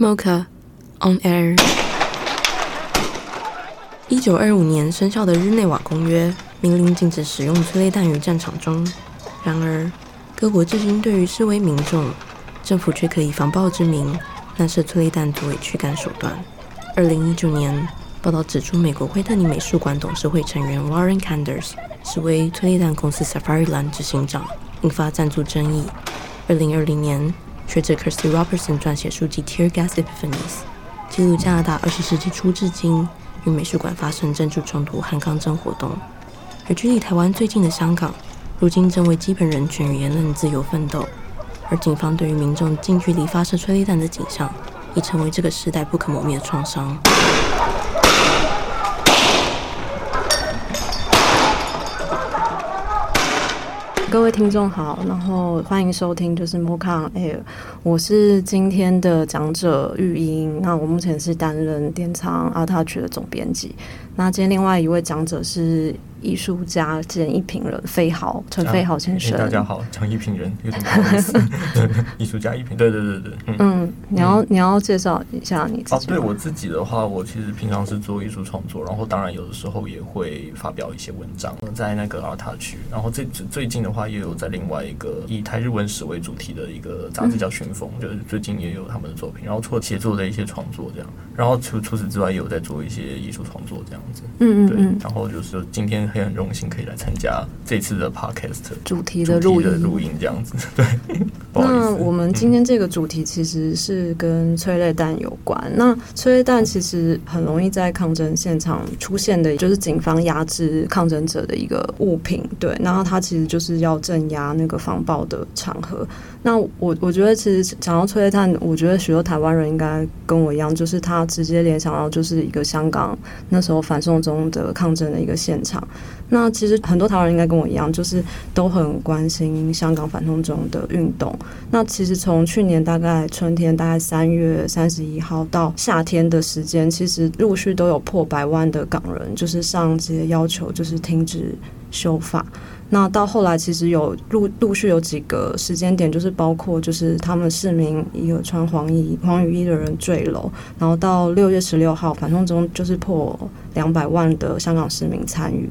Mocha on Air。一九二五年生效的日内瓦公约明令禁止使用催泪弹于战场中，然而各国至今对于示威民众，政府却可以防暴之名，乱射催泪弹作为驱赶手段。二零一九年，报道指出，美国惠特尼美术馆董事会成员 Warren Kanders 是为催泪弹公司 Safariland 执行长，引发赞助争议。二零二零年，学者 Kirsty Robertson 撰写书籍《Tear Gas Epiphanies》，记录加拿大二十世纪初至今与美术馆发生政治冲突和抗争活动。而距离台湾最近的香港，如今正为基本人权与言论自由奋斗。而警方对于民众近距离发射催泪弹的景象，已成为这个时代不可磨灭的创伤。各位听众好，然后欢迎收听就是 m o c a Air，我是今天的讲者玉英，那我目前是担任电仓 a t t a c h 的总编辑，那今天另外一位讲者是。艺术家兼艺评人飞豪陈飞豪先生，大家好，讲艺评人有点不好意思。艺术家艺评，对对对对，嗯，嗯你要你要介绍一下你自己。哦，对我自己的话，我其实平常是做艺术创作，然后当然有的时候也会发表一些文章，在那个 ARTouch，然后最最近的话也有在另外一个以台日文史为主题的一个杂志叫寻风，嗯，就是最近也有他们的作品，然后除了写作的一些创作这样，然后除除此之外也有在做一些艺术创作这样子，嗯嗯，对，然后就是今天。也很荣幸可以来参加这次的 podcast 主题的录音，录音这样子。对，那我们今天这个主题其实是跟催泪弹有关。那催泪弹其实很容易在抗争现场出现的，就是警方压制抗争者的一个物品。对，然后它其实就是要镇压那个防暴的场合。那我我觉得其实讲到催泪弹，我觉得许多台湾人应该跟我一样，就是他直接联想到就是一个香港那时候反送中的抗争的一个现场。那其实很多台湾人应该跟我一样，就是都很关心香港反送中的运动。那其实从去年大概春天，大概三月三十一号到夏天的时间，其实陆续都有破百万的港人就是上街要求，就是停止修法。那到后来，其实有陆陆续有几个时间点，就是包括就是他们市民一个穿黄衣黄雨衣的人坠楼，然后到六月十六号反正中就是破两百万的香港市民参与。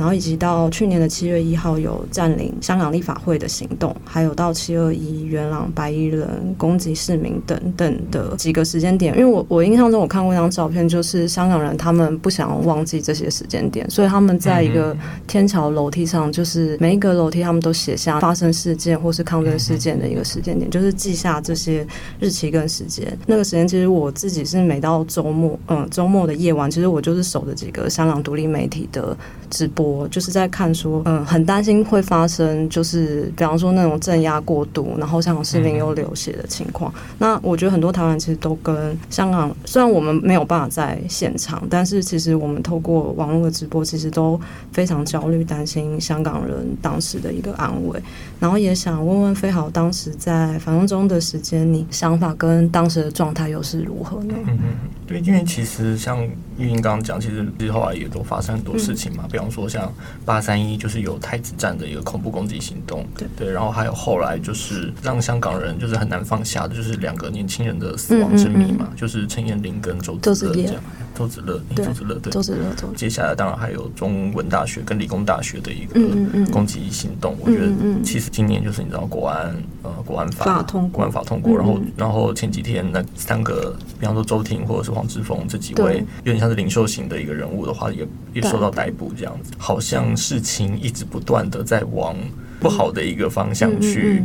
然后以及到去年的七月一号有占领香港立法会的行动，还有到七二一元朗白衣人攻击市民等等的几个时间点。因为我我印象中我看过一张照片，就是香港人他们不想忘记这些时间点，所以他们在一个天桥楼梯上，就是每一个楼梯他们都写下发生事件或是抗争事件的一个时间点，就是记下这些日期跟时间。那个时间其实我自己是每到周末，嗯，周末的夜晚，其实我就是守着几个香港独立媒体的直播。我就是在看说，嗯，很担心会发生，就是比方说那种镇压过度，然后香港市民又流血的情况。那我觉得很多台湾其实都跟香港，虽然我们没有办法在现场，但是其实我们透过网络的直播，其实都非常焦虑，担心香港人当时的一个安危。然后也想问问飞豪，当时在反送中的时间，你想法跟当时的状态又是如何呢？嗯嗯，对，因为其实像玉英刚刚讲，其实之后来也都发生很多事情嘛，嗯、比方说像。八三一就是有太子站的一个恐怖攻击行动，对对，然后还有后来就是让香港人就是很难放下的，就是两个年轻人的死亡之谜嘛，嗯嗯。嗯就是陈彦霖跟周子乐这样，周子乐，周子乐对，周子乐，接下来当然还有中文大学跟理工大学的一个攻击行动，我觉得其实今年就是你知道国安呃国安法通国安法通过，然后然后前几天那三个，比方说周庭或者是黄之锋这几位有点像是领袖型的一个人物的话，也也受到逮捕这样子。好像事情一直不断的在往不好的一个方向去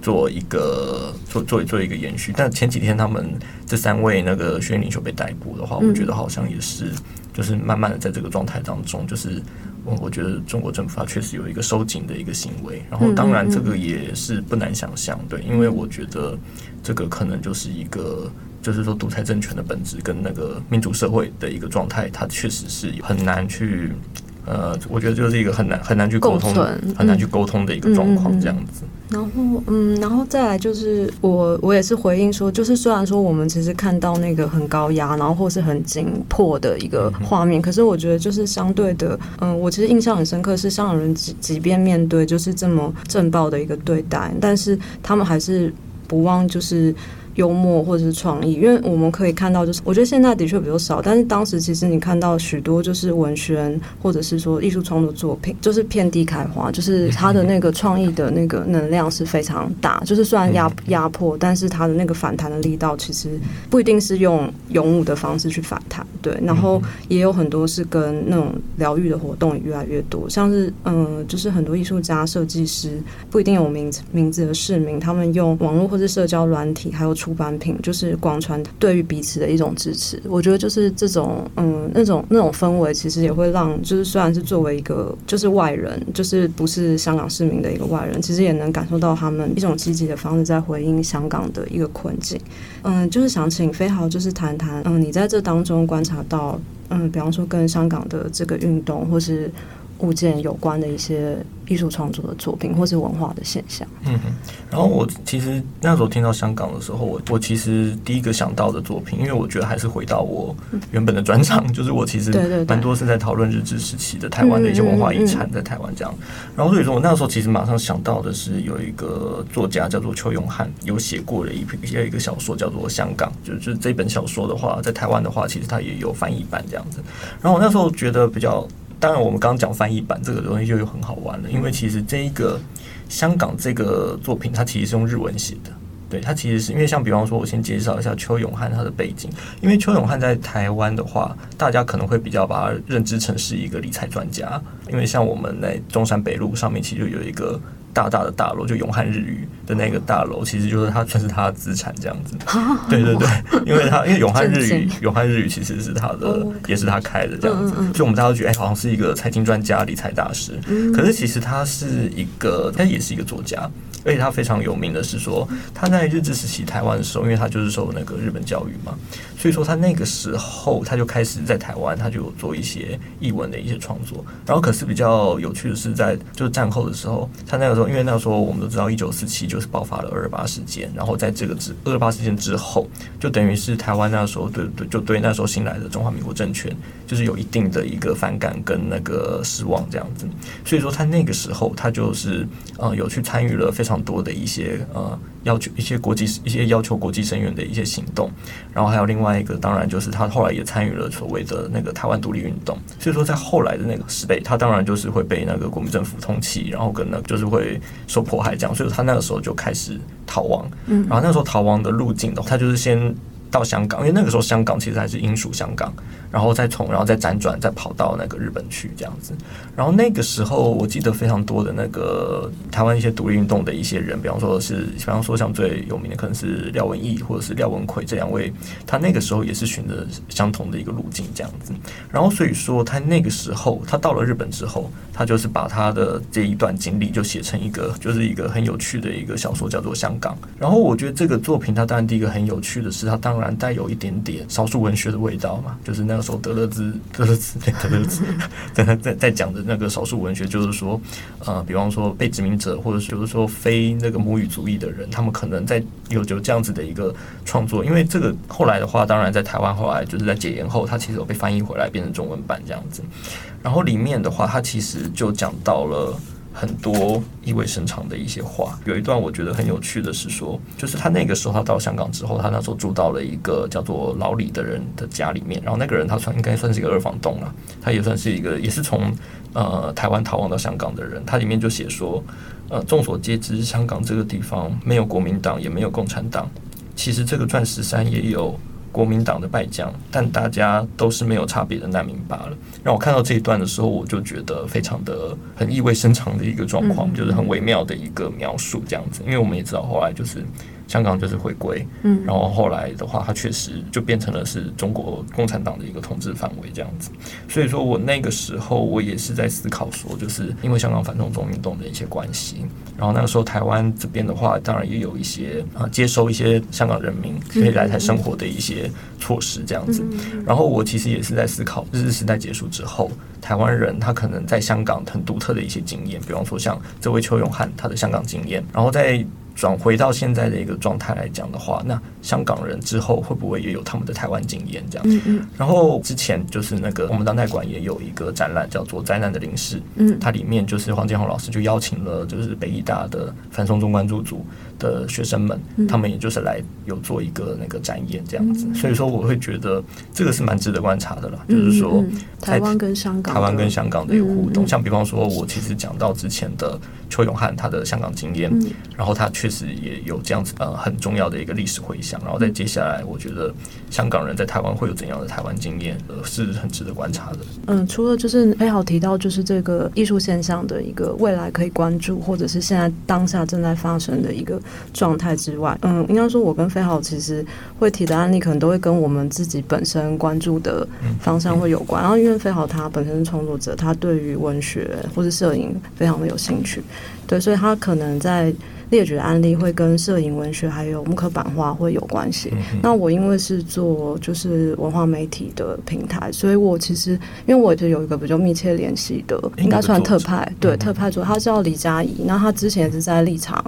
做一个做做做一个延续，但前几天他们这三位那个学院领袖被逮捕的话，我觉得好像也是就是慢慢的在这个状态当中，就是我我觉得中国政府它确实有一个收紧的一个行为，然后当然这个也是不难想象，对，因为我觉得这个可能就是一个就是说独裁政权的本质跟那个民主社会的一个状态，它确实是很难去。呃，我觉得就是一个很难很难去沟通，很难去沟通的一个状况，这样子。然后，嗯，然后再来就是我，我也是回应说，就是虽然说我们其实看到那个很高压，然后或是很紧迫的一个画面，可是我觉得就是相对的，嗯，我其实印象很深刻是香港人即即便面对就是这么震爆的一个对待，但是他们还是不忘就是。幽默或者是创意，因为我们可以看到，就是我觉得现在的确比较少，但是当时其实你看到许多就是文学或者是说艺术创作作品，就是遍地开花，就是他的那个创意的那个能量是非常大，就是虽然压压迫，但是他的那个反弹的力道其实不一定是用勇武的方式去反弹，对，然后也有很多是跟那种疗愈的活动也越来越多，像是嗯，就是很多艺术家、设计师不一定有名名字的市民，他们用网络或者社交软体还有出版品，就是广传对于彼此的一种支持。我觉得就是这种嗯，那种那种氛围，其实也会让就是虽然是作为一个就是外人，就是不是香港市民的一个外人，其实也能感受到他们一种积极的方式在回应香港的一个困境。嗯，就是想请飞豪就是谈谈，嗯，你在这当中观察到，嗯，比方说跟香港的这个运动或是物件有关的一些。艺术创作的作品，或是文化的现象。嗯哼，然后我其实那时候听到香港的时候，我我其实第一个想到的作品，因为我觉得还是回到我原本的专长，就是我其实蛮多是在讨论日治时期的台湾的一些文化遗产，在台湾这样。然后所以说我那时候其实马上想到的是有一个作家叫做邱永汉，有写过的一篇一个小说叫做《香港》，就是就是这本小说的话，在台湾的话，其实它也有翻译版这样子。然后我那时候觉得比较。当然，我们刚刚讲翻译版这个东西就又很好玩了，因为其实这一个香港这个作品，它其实是用日文写的。对，它其实是因为像比方说，我先介绍一下邱永汉他的背景，因为邱永汉在台湾的话，大家可能会比较把他认知成是一个理财专家，因为像我们在中山北路上面，其实就有一个。大大的大楼，就永汉日语的那个大楼，其实就是他算是他的资产这样子。对对对，因为他因为永汉日语，永汉日语其实是他的，也是他开的这样子。所以我们大家都觉得，哎，好像是一个财经专家、理财大师。可是其实他是一个，他也是一个作家。而且他非常有名的是说，他在日治时期台湾的时候，因为他就是受那个日本教育嘛，所以说他那个时候他就开始在台湾，他就有做一些译文的一些创作。然后可是比较有趣的是，在就是战后的时候，他那个时候，因为那个时候我们都知道，一九四七就是爆发了二二八事件，然后在这个之二二八事件之后，就等于是台湾那时候对对就对那时候新来的中华民国政权，就是有一定的一个反感跟那个失望这样子。所以说他那个时候他就是呃有去参与了非常。多的一些呃要求，一些国际一些要求国际声援的一些行动，然后还有另外一个，当然就是他后来也参与了所谓的那个台湾独立运动。所以说，在后来的那个时代，他当然就是会被那个国民政府通缉，然后跟那就是会受迫害这样。所以说他那个时候就开始逃亡。嗯，然后那时候逃亡的路径的话，他就是先到香港，因为那个时候香港其实还是英属香港。然后再从，然后再辗转，再跑到那个日本去这样子。然后那个时候，我记得非常多的那个台湾一些独立运动的一些人，比方说是，比方说像最有名的可能是廖文毅或者是廖文魁这两位，他那个时候也是循着相同的一个路径这样子。然后所以说，他那个时候他到了日本之后，他就是把他的这一段经历就写成一个，就是一个很有趣的一个小说，叫做《香港》。然后我觉得这个作品，它当然第一个很有趣的是，它当然带有一点点少数文学的味道嘛，就是那。那时候德勒兹，德勒兹，德勒兹，在在在讲的那个少数文学，就是说，呃，比方说被殖民者，或者是就是说非那个母语族裔的人，他们可能在有就这样子的一个创作，因为这个后来的话，当然在台湾后来就是在解严后，它其实有被翻译回来变成中文版这样子，然后里面的话，它其实就讲到了。很多意味深长的一些话，有一段我觉得很有趣的是说，就是他那个时候他到香港之后，他那时候住到了一个叫做老李的人的家里面，然后那个人他算应该算是一个二房东了，他也算是一个也是从呃台湾逃亡到香港的人，他里面就写说，呃，众所皆知，香港这个地方没有国民党，也没有共产党，其实这个钻石山也有。国民党的败将，但大家都是没有差别的难民罢了。让我看到这一段的时候，我就觉得非常的很意味深长的一个状况，就是很微妙的一个描述，这样子。因为我们也知道，后来就是。香港就是回归，嗯，然后后来的话，它确实就变成了是中国共产党的一个统治范围这样子。所以说我那个时候我也是在思考说，就是因为香港反送中运动的一些关系，然后那个时候台湾这边的话，当然也有一些啊接收一些香港人民可以来台生活的一些措施这样子。然后我其实也是在思考，日治时代结束之后，台湾人他可能在香港很独特的一些经验，比方说像这位邱永汉他的香港经验，然后在。转回到现在的一个状态来讲的话，那香港人之后会不会也有他们的台湾经验这样子？嗯嗯。然后之前就是那个我们当代馆也有一个展览叫做《灾难的灵视》，嗯，它里面就是黄建宏老师就邀请了就是北艺大的樊松中关注组的学生们，嗯、他们也就是来有做一个那个展演这样子。嗯、所以说我会觉得这个是蛮值得观察的了，嗯、就是说台湾跟香港，台湾跟香港的一个互动，嗯、像比方说我其实讲到之前的邱永汉他的香港经验，嗯、然后他确实也有这样子呃很重要的一个历史回响，然后在接下来我觉得香港人在台湾会有怎样的台湾经验，呃是很值得观察的。嗯，除了就是飞豪提到就是这个艺术现象的一个未来可以关注，或者是现在当下正在发生的一个状态之外，嗯，应该说我跟飞豪其实会提的案例可能都会跟我们自己本身关注的方向会有关。然后因为飞豪他本身是创作者，他对于文学或是摄影非常的有兴趣，对，所以他可能在。列举的案例会跟摄影、文学还有木刻版画会有关系。嗯、那我因为是做就是文化媒体的平台，所以我其实因为我就是有一个比较密切联系的，应该算特派，对、嗯、特派组，他叫李佳怡，那他之前也是在立场。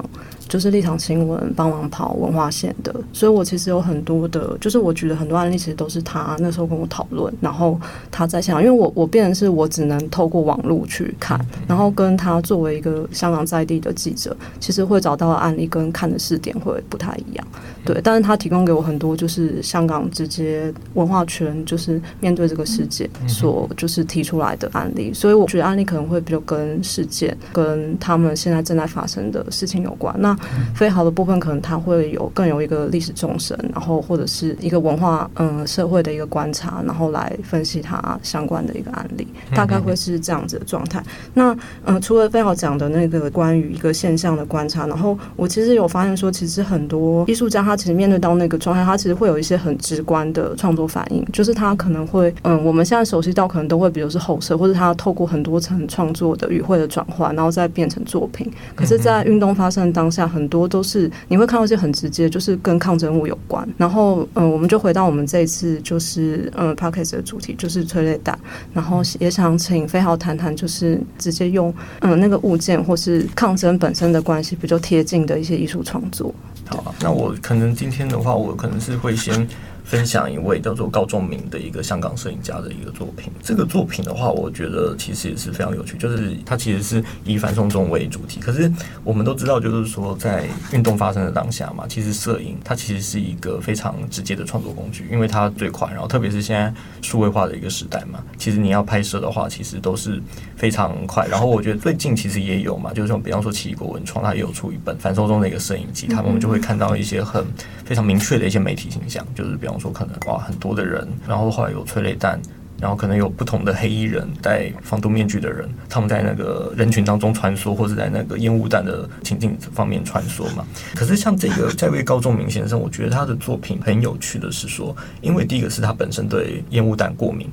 就是立场新闻帮忙跑文化线的，所以我其实有很多的，就是我举的很多案例，其实都是他那时候跟我讨论，然后他在想，因为我我变成是我只能透过网络去看，然后跟他作为一个香港在地的记者，其实会找到的案例跟看的试点会不太一样，对，但是他提供给我很多就是香港直接文化圈就是面对这个世界所就是提出来的案例，所以我觉得案例可能会比较跟事件跟他们现在正在发生的事情有关，那。飞豪的部分可能它会有更有一个历史纵深，然后或者是一个文化嗯社会的一个观察，然后来分析它相关的一个案例，大概会是这样子的状态。那嗯，除了飞豪讲的那个关于一个现象的观察，然后我其实有发现说，其实很多艺术家他其实面对到那个状态，他其实会有一些很直观的创作反应，就是他可能会嗯，我们现在熟悉到可能都会比如是后设，或者他透过很多层创作的语汇的转换，然后再变成作品。可是，在运动发生的当下。很多都是你会看到一些很直接，就是跟抗争物有关。然后，嗯，我们就回到我们这一次就是嗯 Podcast 的主题，就是催泪弹。然后也想请飞豪谈谈，就是直接用嗯那个物件或是抗争本身的关系比较贴近的一些艺术创作。好，那我可能今天的话，我可能是会先。分享一位叫做高仲明的一个香港摄影家的一个作品。这个作品的话，我觉得其实也是非常有趣，就是它其实是以反送中为主题。可是我们都知道，就是说在运动发生的当下嘛，其实摄影它其实是一个非常直接的创作工具，因为它最快。然后特别是现在数位化的一个时代嘛，其实你要拍摄的话，其实都是非常快。然后我觉得最近其实也有嘛，就是说比方说奇异果文创，它也有出一本反送中的一个摄影集，他们就会看到一些很非常明确的一些媒体形象，就是比方。说可能哇，很多的人，然后后来有催泪弹，然后可能有不同的黑衣人戴防毒面具的人，他们在那个人群当中穿梭，或者在那个烟雾弹的情境方面穿梭嘛。可是像这个这位高仲明先生，我觉得他的作品很有趣的是说，因为第一个是他本身对烟雾弹过敏。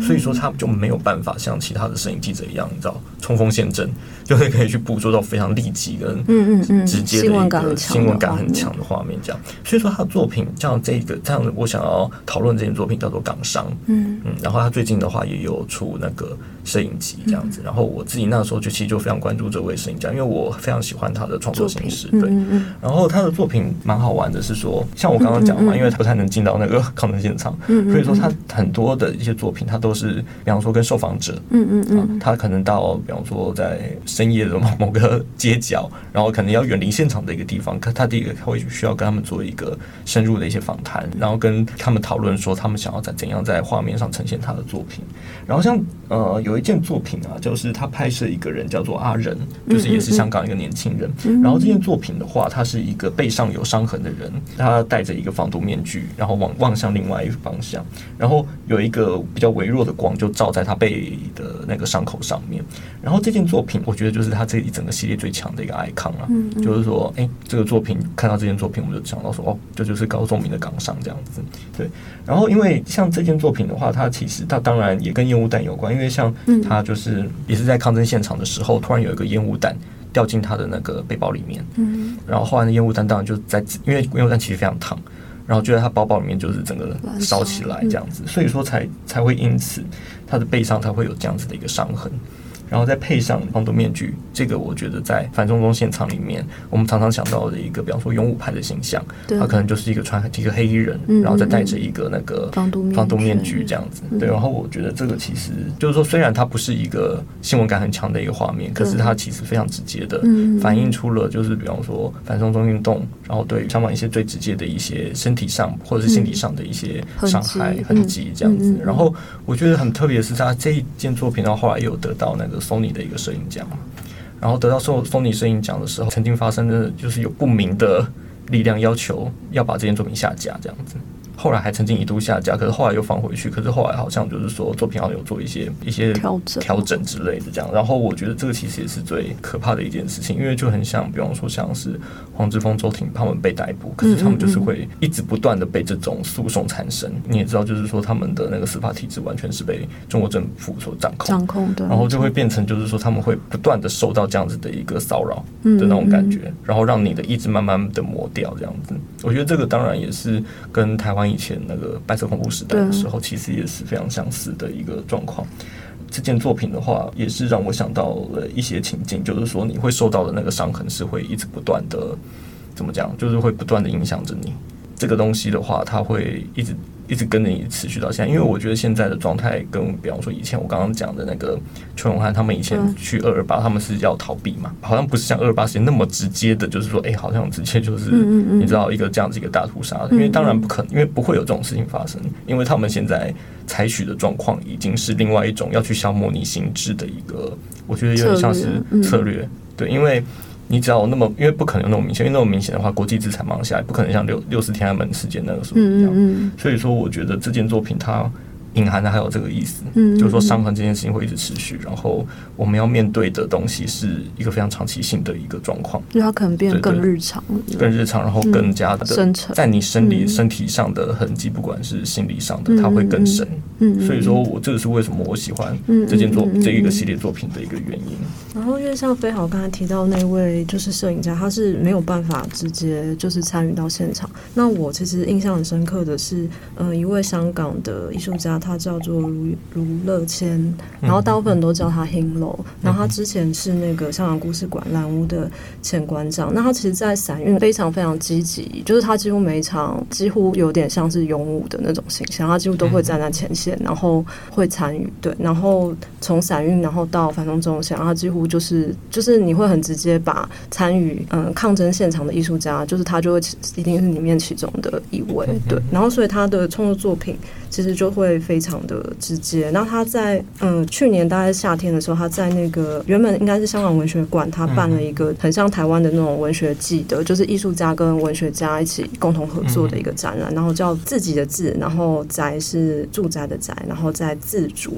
所以说他就没有办法像其他的摄影记者一样，你知道冲锋陷阵，就是可以去捕捉到非常立即跟嗯嗯嗯直接的一个新闻感很强的画面，这样。所以说他的作品像这个这样的，我想要讨论这件作品叫做《港商》，嗯嗯，然后他最近的话也有出那个摄影集这样子。然后我自己那时候就其实就非常关注这位摄影家，因为我非常喜欢他的创作形式，对。然后他的作品蛮好玩的，是说像我刚刚讲嘛，因为他不太能进到那个抗争现场，所以说他很多的一些作品他。都是，比方说跟受访者，嗯嗯嗯，他可能到，比方说在深夜的某某个街角，然后可能要远离现场的一个地方，可他第一个他会需要跟他们做一个深入的一些访谈，然后跟他们讨论说他们想要在怎样在画面上呈现他的作品。然后像呃有一件作品啊，就是他拍摄一个人叫做阿仁，就是也是香港一个年轻人。然后这件作品的话，他是一个背上有伤痕的人，他戴着一个防毒面具，然后望望向另外一个方向，然后有一个比较微弱的光就照在他背的那个伤口上面，然后这件作品我觉得就是他这一整个系列最强的一个 icon 啊，嗯嗯。就是说，哎，这个作品看到这件作品，我们就想到说，哦，这就是高仲明的港商这样子，对。然后因为像这件作品的话，它其实它当然也跟烟雾弹有关，因为像他就是也是在抗争现场的时候，突然有一个烟雾弹掉进他的那个背包里面，嗯，然后后来的烟雾弹当然就在，因为烟雾弹其实非常烫。然后就在他包包里面，就是整个烧起来这样子，所以说才才会因此他的背上才会有这样子的一个伤痕。然后再配上防毒面具，这个我觉得在反送中现场里面，我们常常想到的一个，比方说勇武派的形象，他可能就是一个穿一个黑衣人，然后再戴着一个那个防毒防毒面具这样子。对，然后我觉得这个其实就是说，虽然它不是一个新闻感很强的一个画面，可是它其实非常直接的反映出了，就是比方说反送中运动，然后对香港一些最直接的一些身体上或者是心理上的一些伤害痕迹这样子。然后我觉得很特别的是，他这一件作品，然后后来又得到那个。Sony 的一个摄影奖，然后得到 Sony 摄影奖的时候，曾经发生的就是有不明的力量要求要把这件作品下架，这样子。后来还曾经一度下架，可是后来又放回去。可是后来好像就是说作品好像有做一些一些调整调整之类的这样。然后我觉得这个其实也是最可怕的一件事情，因为就很像，比方说像是黄之锋、周婷他们被逮捕，可是他们就是会一直不断的被这种诉讼缠身。你也知道，就是说他们的那个司法体制完全是被中国政府所掌控，掌控的，然后就会变成就是说他们会不断的受到这样子的一个骚扰的那种感觉，然后让你的意志慢慢的磨掉这样子。我觉得这个当然也是跟台湾以前那个。白色恐怖时代的时候，其实也是非常相似的一个状况。这件作品的话，也是让我想到了一些情境，就是说你会受到的那个伤痕是会一直不断的，怎么讲，就是会不断的影响着你。这个东西的话，它会一直。一直跟着你持续到现在，因为我觉得现在的状态跟，比方说以前我刚刚讲的那个邱永汉他们以前去二二八，他们是要逃避嘛，好像不是像二二八时间那么直接的，就是说，哎，好像直接就是你知道一个这样子一个大屠杀，因为当然不可能，因为不会有这种事情发生，因为他们现在采取的状况已经是另外一种要去消磨你心智的一个，我觉得有点像是策略，对，因为。你只要那么，因为不可能有那么明显，因为那么明显的话，国际制裁马上下来，不可能像六六四天安门事件那个时候一样。嗯，所以说，我觉得这件作品它。隐含的还有这个意思，嗯，就是说伤痕这件事情会一直持续，然后我们要面对的东西是一个非常长期性的一个状况，就它可能变得更日常，更日常，然后更加的深沉，在你生理身体上的痕迹，不管是心理上的，它会更深。嗯，所以说我这个是为什么我喜欢这件作这一个系列作品的一个原因。然后，因为像飞豪刚才提到那位就是摄影家，他是没有办法直接就是参与到现场。那我其实印象很深刻的是，呃，一位香港的艺术家。他叫做卢卢乐谦，然后大部分人都叫他 Hinlo。然后他之前是那个香港故事馆蓝屋的前馆长。那他其实，在散运非常非常积极，就是他几乎每一场几乎有点像是勇武的那种形象，他几乎都会站在前线，然后会参与。对，然后从散运，然后到反动中，线，然后几乎就是就是你会很直接把参与嗯抗争现场的艺术家，就是他就会一定是里面其中的一位。对，然后所以他的创作作品其实就会。非常的直接。那他在嗯去年大概夏天的时候，他在那个原本应该是香港文学馆，他办了一个很像台湾的那种文学季的，就是艺术家跟文学家一起共同合作的一个展览，然后叫自己的字，然后宅是住宅的宅，然后在自主，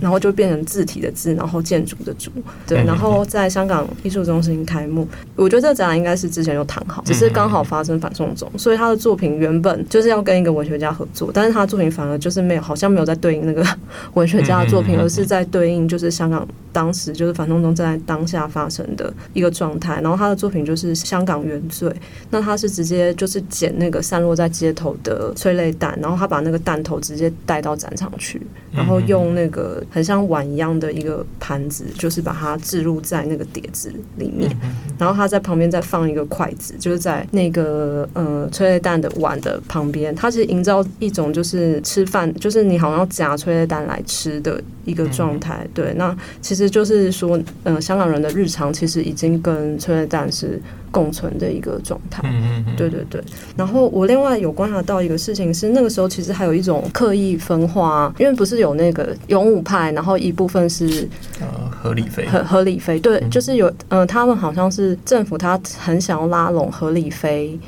然后就变成字体的字，然后建筑的筑，对，然后在香港艺术中心开幕。我觉得这个展览应该是之前就谈好，只是刚好发生反送中，所以他的作品原本就是要跟一个文学家合作，但是他的作品反而就是没有，好像。没有在对应那个 文学家的作品，而是在对应就是香港当时就是反送中在当下发生的一个状态。然后他的作品就是香港原罪，那他是直接就是捡那个散落在街头的催泪弹，然后他把那个弹头直接带到展场去，然后用那个很像碗一样的一个盘子，就是把它置入在那个碟子里面，然后他在旁边再放一个筷子，就是在那个呃催泪弹的碗的旁边，他其实营造一种就是吃饭，就是你。你好像夹催泪弹来吃的一个状态，对，那其实就是说，嗯、呃，香港人的日常其实已经跟催泪弹是共存的一个状态，嗯嗯，对对对。然后我另外有观察到一个事情是，那个时候其实还有一种刻意分化，因为不是有那个勇武派，然后一部分是呃何理非，何何理非，对，就是有，嗯、呃，他们好像是政府他很想要拉拢何理非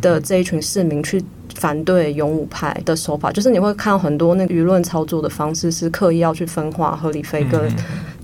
的这一群市民去。反对勇武派的手法，就是你会看到很多那个舆论操作的方式，是刻意要去分化何理非跟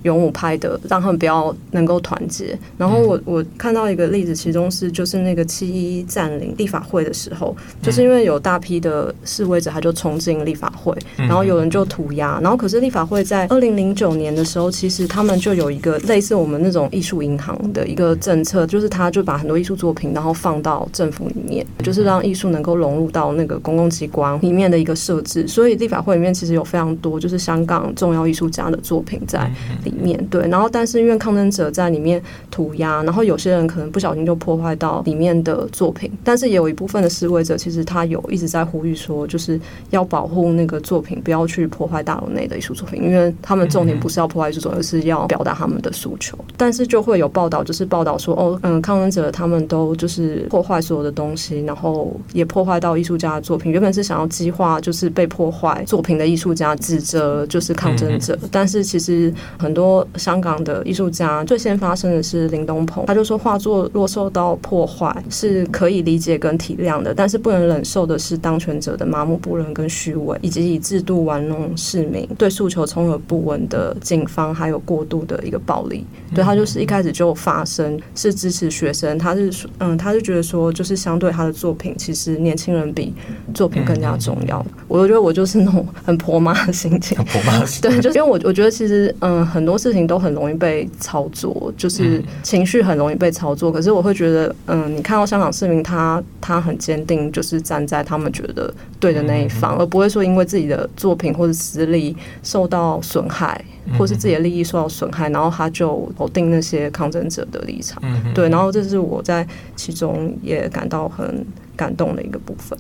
勇武派的，让他们不要能够团结。然后我我看到一个例子，其中是就是那个七一占领立法会的时候，就是因为有大批的示威者，他就冲进立法会，然后有人就涂鸦。然后可是立法会在二零零九年的时候，其实他们就有一个类似我们那种艺术银行的一个政策，就是他就把很多艺术作品，然后放到政府里面，就是让艺术能够融入到那个公共机关里面的一个设置。所以立法会里面其实有非常多就是香港重要艺术家的作品在里面。对，然后但是因为抗争者在里面涂鸦，然后有些人可能不小心就破坏到里面的作品，但是也有一部分的示威者其实他有一直在呼吁说，就是要保护那个作品，不要去破坏大楼内的艺术作品，因为他们重点不是要破坏艺术作品，而是要表达他们的诉求。但是就会有报道，就是报道说，哦，嗯，抗争者他们都就是破坏所有的东西，然后也破坏到艺术家的作品。原本是想要激化，就是被破坏作品的艺术家指责就是抗争者，但是其实很多香港的艺术家最先发生的是林东鹏，他就说画作若受到破坏是可以理解跟体谅的，但是不能忍受的是当权者的麻木不仁跟虚伪，以及以制度玩弄市民，对诉求充耳不闻的警方还有过度的一个暴力。对，他就是一开始就发声，是支持学生，他是嗯，他是觉得说，就是相对他的作品，其实年轻人比作品更加重要。我觉得我就是那种很婆妈的心情，婆妈的心情，对，就是因为我我觉得其实嗯，很多事情都很容易被操作，就是情绪很容易被操作。可是我会觉得，嗯，你看到香港市民他他很坚定，就是站在他们觉得对的那一方，而不会说因为自己的作品或者实力受到损害。或是自己的利益受到损害，然后他就否定那些抗争者的立场，对，然后这是我在其中也感到很感动的一个部分。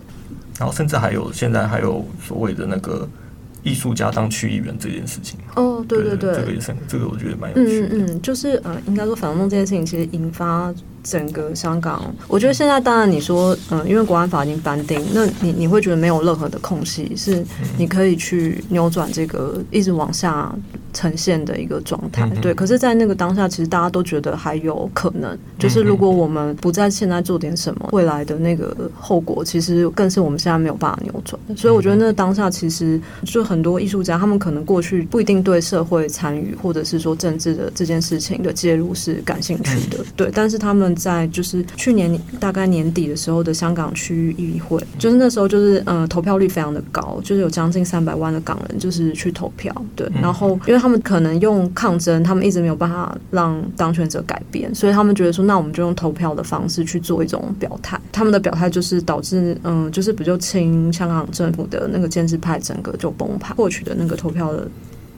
然后甚至还有现在还有所谓的那个艺术家当区议员这件事情。哦，对对对，这个也是，这个我觉得蛮有趣的。嗯嗯，就是呃，应该说反送中这件事情其实引发。整个香港，我觉得现在当然你说，嗯，因为国安法已经颁定，那你你会觉得没有任何的空隙，是你可以去扭转这个一直往下呈现的一个状态，对。可是，在那个当下，其实大家都觉得还有可能，就是如果我们不在现在做点什么，未来的那个后果，其实更是我们现在没有办法扭转。所以，我觉得那个当下其实就很多艺术家，他们可能过去不一定对社会参与或者是说政治的这件事情的介入是感兴趣的，对。但是他们。在就是去年大概年底的时候的香港区域议会，就是那时候就是呃投票率非常的高，就是有将近三百万的港人就是去投票，对。然后因为他他们可能用抗争，他们一直没有办法让当权者改变，所以他们觉得说，那我们就用投票的方式去做一种表态。他们的表态就是导致嗯、就是比较亲香港政府的那个建制派整个就崩盘，获取的那个投票的。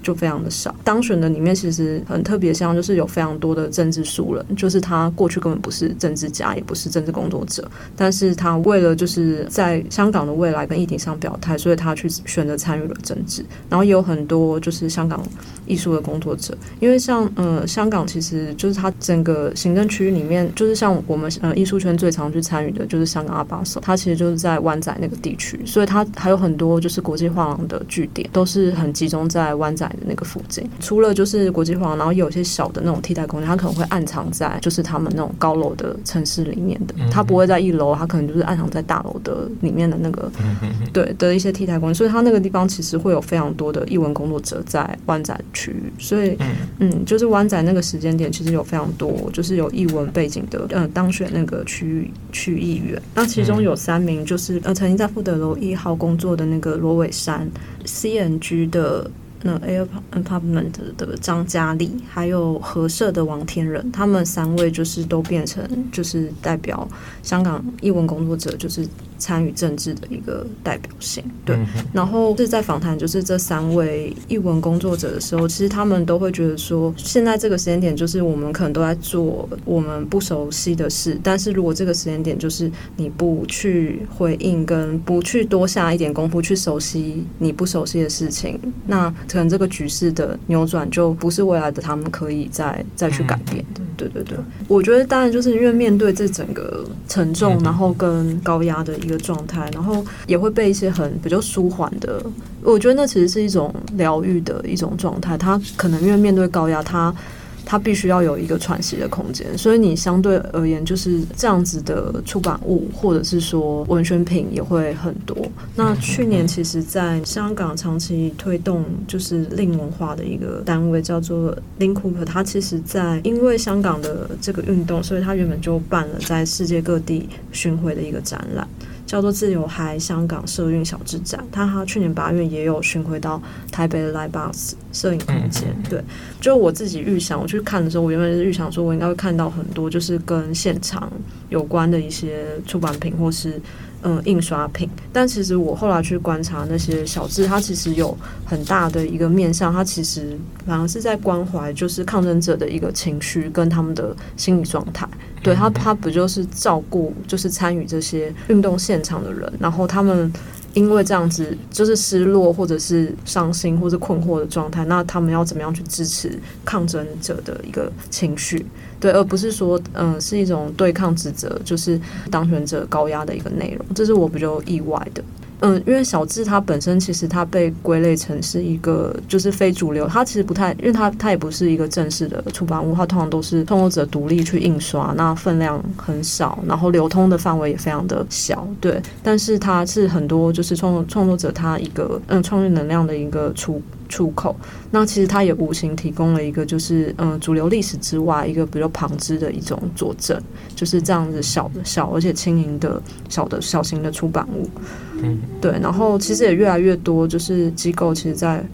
就非常的少，当选的里面其实很特别，像就是有非常多的政治素人，就是他过去根本不是政治家，也不是政治工作者，但是他为了就是在香港的未来跟议题上表态，所以他去选择参与了政治。然后也有很多就是香港艺术的工作者，因为像呃香港其实就是它整个行政区域里面，就是像我们呃艺术圈最常去参与的就是香港阿巴手，它其实就是在湾仔那个地区，所以它还有很多就是国际画廊的据点，都是很集中在湾仔。那个附近，除了就是国际化，然后也有些小的那种替代空间，它可能会暗藏在就是他们那种高楼的城市里面的，它不会在一楼，它可能就是暗藏在大楼的里面的那个，对的一些替代空间，所以它那个地方其实会有非常多的译文工作者在湾仔区域，所以嗯，就是湾仔那个时间点其实有非常多就是有译文背景的，呃，当选那个区域区议员，那其中有三名就是呃曾经在富德楼一号工作的那个罗伟山，CNG 的。那 Air Apartment 的张嘉丽，还有合社的王天仁，他们三位就是都变成就是代表香港译文工作者，就是。参与政治的一个代表性，对。然后是在访谈，就是这三位译文工作者的时候，其实他们都会觉得说，现在这个时间点，就是我们可能都在做我们不熟悉的事，但是如果这个时间点，就是你不去回应，跟不去多下一点功夫去熟悉你不熟悉的事情，那可能这个局势的扭转就不是未来的他们可以再再去改变的。对对对，我觉得当然就是因为面对这整个沉重，然后跟高压的一个状态，然后也会被一些很比较舒缓的，我觉得那其实是一种疗愈的一种状态。他可能因为面对高压，他。它必须要有一个喘息的空间，所以你相对而言就是这样子的出版物，或者是说文宣品也会很多。那去年其实，在香港长期推动就是令文化的一个单位叫做 Link Cooper，它其实在因为香港的这个运动，所以它原本就办了在世界各地巡回的一个展览。叫做自由嗨香港社运小志展，他他去年八月也有巡回到台北的 Lightbox 摄影空间。对，就我自己预想，我去看的时候，我原本是预想说，我应该会看到很多就是跟现场有关的一些出版品，或是嗯印刷品。但其实我后来去观察那些小志，它其实有很大的一个面向，它其实反而是在关怀就是抗争者的一个情绪跟他们的心理状态。对他，他不就是照顾就是参与这些运动现场的人，然后他们。因为这样子就是失落，或者是伤心，或者困惑的状态，那他们要怎么样去支持抗争者的一个情绪？对，而不是说，嗯、呃，是一种对抗指责，就是当权者高压的一个内容，这是我比较意外的。嗯，因为小智它本身其实它被归类成是一个就是非主流，它其实不太，因为它它也不是一个正式的出版物，它通常都是创作者独立去印刷，那分量很少，然后流通的范围也非常的小，对。但是它是很多就是创创作者他一个嗯创意能量的一个出出口，那其实它也无形提供了一个就是嗯主流历史之外一个比较旁支的一种佐证，就是这样子小的小而且轻盈的小的小型的出版物。嗯，对，然后其实也越来越多，就是机构其实，在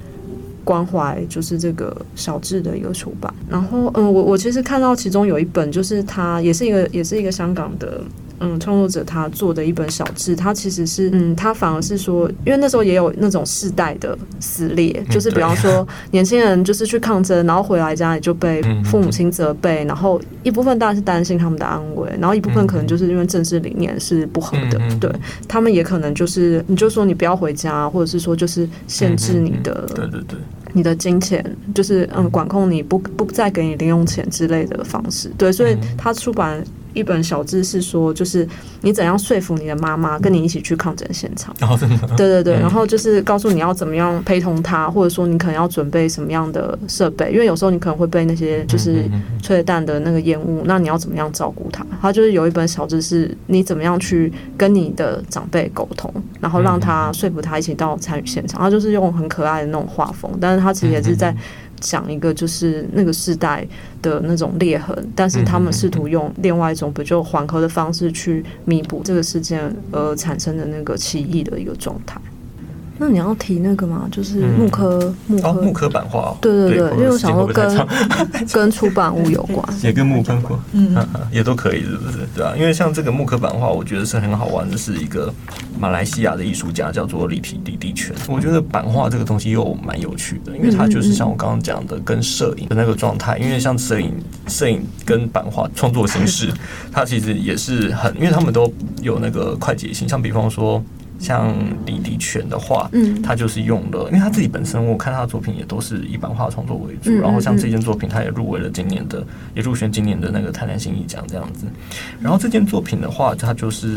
关怀，就是这个小智的一个出版。然后，嗯，我我其实看到其中有一本，就是它也是一个，也是一个香港的。嗯，创作者他做的一本小志，他其实是，嗯，他反而是说，因为那时候也有那种世代的撕裂，就是比方说 年轻人就是去抗争，然后回来家里就被父母亲责备，然后一部分当然是担心他们的安危，然后一部分可能就是因为政治理念是不合的，对他们也可能就是，你就说你不要回家，或者是说就是限制你的，对对对，你的金钱，就是嗯，管控你不不再给你零用钱之类的方式，对，所以他出版。一本小知识说，就是你怎样说服你的妈妈跟你一起去抗争现场。然后真的，对对对，然后就是告诉你要怎么样陪同他，或者说你可能要准备什么样的设备，因为有时候你可能会被那些就是催泪弹的那个烟雾，那你要怎么样照顾他？他就是有一本小知识你怎么样去跟你的长辈沟通，然后让他说服他一起到参与现场。他就是用很可爱的那种画风，但是他其实也是在。讲一个就是那个时代的那种裂痕，但是他们试图用另外一种比较缓和的方式去弥补这个事件而产生的那个歧义的一个状态。那你要提那个吗？就是木刻木刻木科版画，对对对，因为我想说跟 跟出版物有关，也跟木刻嗯，也都可以，是不是？对啊，因为像这个木刻版画，我觉得是很好玩的，是一个马来西亚的艺术家叫做李提李地全。我觉得版画这个东西又蛮有趣的，因为它就是像我刚刚讲的，跟摄影的那个状态，因为像摄影摄影跟版画创作形式，它其实也是很，因为他们都有那个快捷性，像比方说。像李迪全的话，嗯，他就是用了，因为他自己本身，我看他的作品也都是以版画创作为主，然后像这件作品，他也入围了今年的，也入选今年的那个台南新艺奖这样子。然后这件作品的话，它就是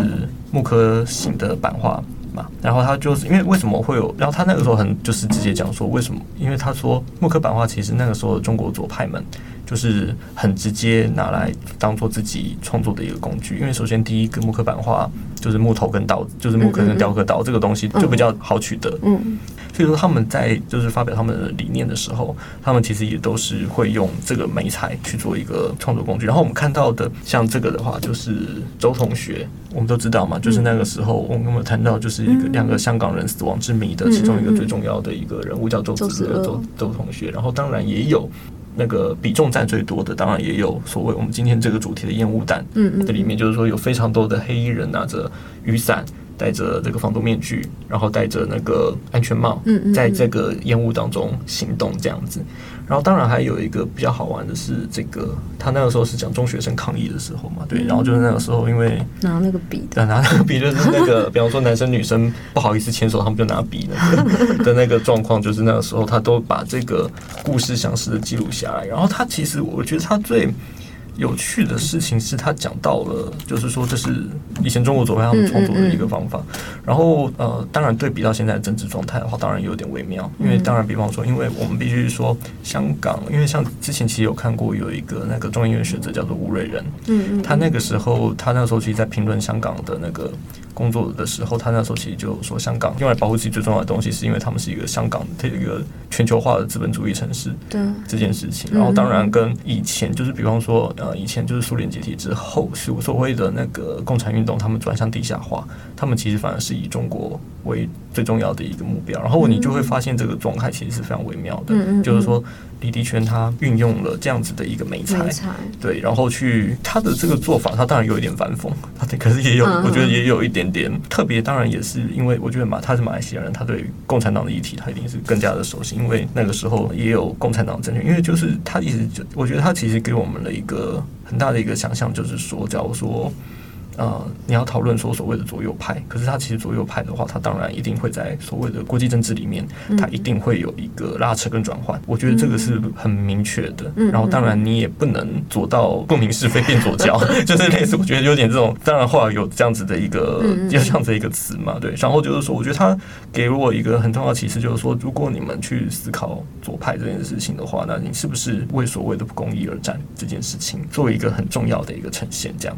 木刻型的版画嘛，然后他就是因为为什么会有，然后他那个时候很就是直接讲说为什么，因为他说木刻版画其实那个时候中国左派们。就是很直接拿来当做自己创作的一个工具，因为首先第一个木刻版画就是木头跟刀，就是木刻跟雕刻刀这个东西就比较好取得。嗯，所以说他们在就是发表他们的理念的时候，他们其实也都是会用这个媒材去做一个创作工具。然后我们看到的像这个的话，就是周同学，我们都知道嘛，就是那个时候我们有谈到就是一个两个香港人死亡之谜的其中一个最重要的一个人物叫周子乐周周同学，然后当然也有。那个比重占最多的，当然也有所谓我们今天这个主题的烟雾弹。嗯，这里面就是说有非常多的黑衣人拿着雨伞，戴着这个防毒面具，然后戴着那个安全帽，在这个烟雾当中行动这样子。然后当然还有一个比较好玩的是，这个他那个时候是讲中学生抗议的时候嘛，对，然后就是那个时候因为拿那个笔，的，拿那个笔就是那个，比方说男生女生不好意思牵手，他们就拿笔那个的那个状况，就是那个时候他都把这个故事详细的记录下来。然后他其实我觉得他最。有趣的事情是他讲到了，就是说这是以前中国左派他们创作的一个方法。然后呃，当然对比到现在的政治状态的话，当然有点微妙。因为当然，比方说，因为我们必须说香港，因为像之前其实有看过有一个那个中英院学者叫做吴瑞仁，嗯，他那个时候他那个时候其实在评论香港的那个。工作的时候，他那时候其实就说，香港用来保护自己最重要的东西，是因为他们是一个香港的一个全球化的资本主义城市。对这件事情，然后当然跟以前就是，比方说，呃，以前就是苏联解体之后，所所谓的那个共产运动，他们转向地下化，他们其实反而是以中国为最重要的一个目标。然后你就会发现这个状态其实是非常微妙的，嗯、就是说李迪权他运用了这样子的一个媒材，材对，然后去他的这个做法，他当然有一点反讽，他可是也有，我觉得也有一点点特别。当然也是因为我觉得马他是马来西亚人，他对共产党的议题他一定是更加的熟悉，因为那个时候也有共产党政权，因为就是他一直就我觉得他其实给我们了一个很大的一个想象，就是说，假如说。呃，你要讨论说所谓的左右派，可是他其实左右派的话，他当然一定会在所谓的国际政治里面，他一定会有一个拉扯跟转换。我觉得这个是很明确的。然后当然你也不能左到不明是非变左教，就是类似我觉得有点这种。当然后来有这样子的一个有这样子一个词嘛，对。然后就是说，我觉得他给了我一个很重要的启示，就是说，如果你们去思考左派这件事情的话，那你是不是为所谓的不公义而战这件事情，作为一个很重要的一个呈现，这样。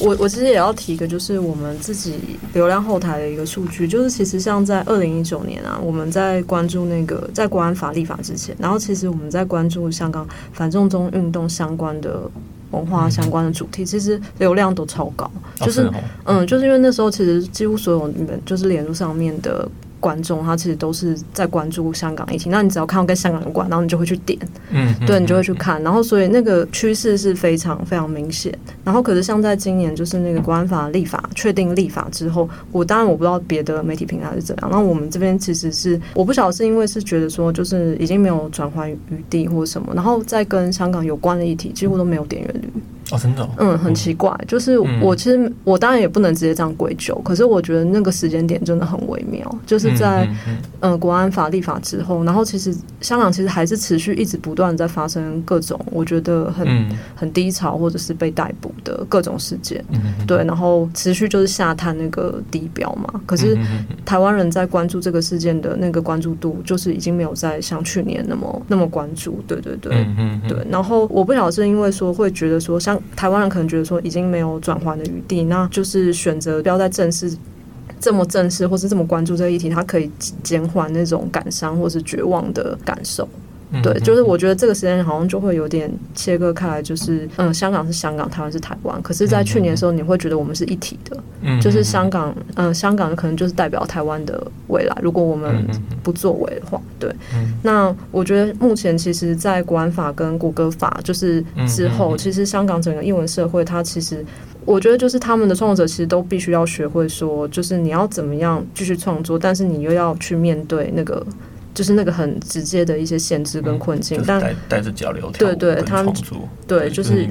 我我其实也要提一个，就是我们自己流量后台的一个数据，就是其实像在二零一九年啊，我们在关注那个在国安法立法之前，然后其实我们在关注香港反送中运动相关的文化相关的主题，其实流量都超高，就是嗯，就是因为那时候其实几乎所有你们就是脸书上面的。观众他其实都是在关注香港疫情，那你只要看到跟香港有关，然后你就会去点，嗯，对，你就会去看，然后所以那个趋势是非常非常明显。然后可是像在今年就是那个国安法立法确定立法之后，我当然我不知道别的媒体平台是怎样，那我们这边其实是我不晓得是因为是觉得说就是已经没有转换余地或者什么，然后再跟香港有关的议题几乎都没有点阅率。哦，真的、哦，嗯，很奇怪，就是我其实我当然也不能直接这样归咎，可是我觉得那个时间点真的很微妙，就是在嗯国安法立法之后，然后其实香港其实还是持续一直不断在发生各种我觉得很很低潮或者是被逮捕的各种事件，对，然后持续就是下探那个地标嘛，可是台湾人在关注这个事件的那个关注度，就是已经没有再像去年那么那么关注，对对对，对，然后我不晓得是因为说会觉得说像。台湾人可能觉得说已经没有转换的余地，那就是选择不要再正视这么正式，或是这么关注这个议题，它可以减缓那种感伤或是绝望的感受。对，就是我觉得这个时间好像就会有点切割开来，就是嗯，香港是香港，台湾是台湾。可是，在去年的时候，你会觉得我们是一体的，就是香港，嗯，香港可能就是代表台湾的未来。如果我们不作为的话，对。那我觉得目前其实，在国安法跟谷歌法就是之后，其实香港整个英文社会，它其实我觉得就是他们的创作者其实都必须要学会说，就是你要怎么样继续创作，但是你又要去面对那个。就是那个很直接的一些限制跟困境，但带着脚镣，对对，他们对就是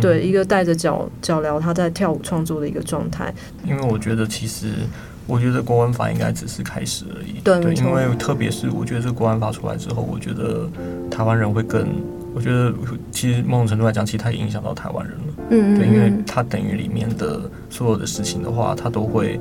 对一个带着脚脚镣他在跳舞创作的一个状态。因为我觉得，其实我觉得国安法应该只是开始而已。对，因为特别是我觉得这个国安法出来之后，我觉得台湾人会更，我觉得其实某种程度来讲，其实它也影响到台湾人了。嗯，对，因为它等于里面的所有的事情的话，它都会。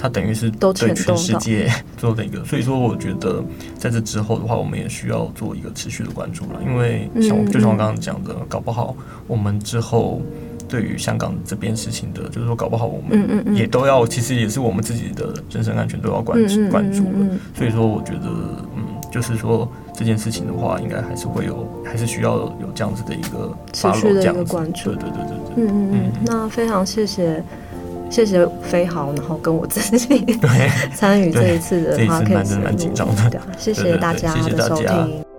它等于是对全世界做的一个，所以说我觉得在这之后的话，我们也需要做一个持续的关注了。因为像就像我刚刚讲的，搞不好我们之后对于香港这边事情的，就是说搞不好我们也都要，其实也是我们自己的人身安全都要关关注了。所以说，我觉得嗯，就是说这件事情的话，应该还是会有，还是需要有这样子的一个持续的一个关注。对对对对对，嗯嗯嗯。那非常谢谢。谢谢飞豪，然后跟我自己参与这一次的 podcast 蛮蛮紧张的。谢谢大家的收听。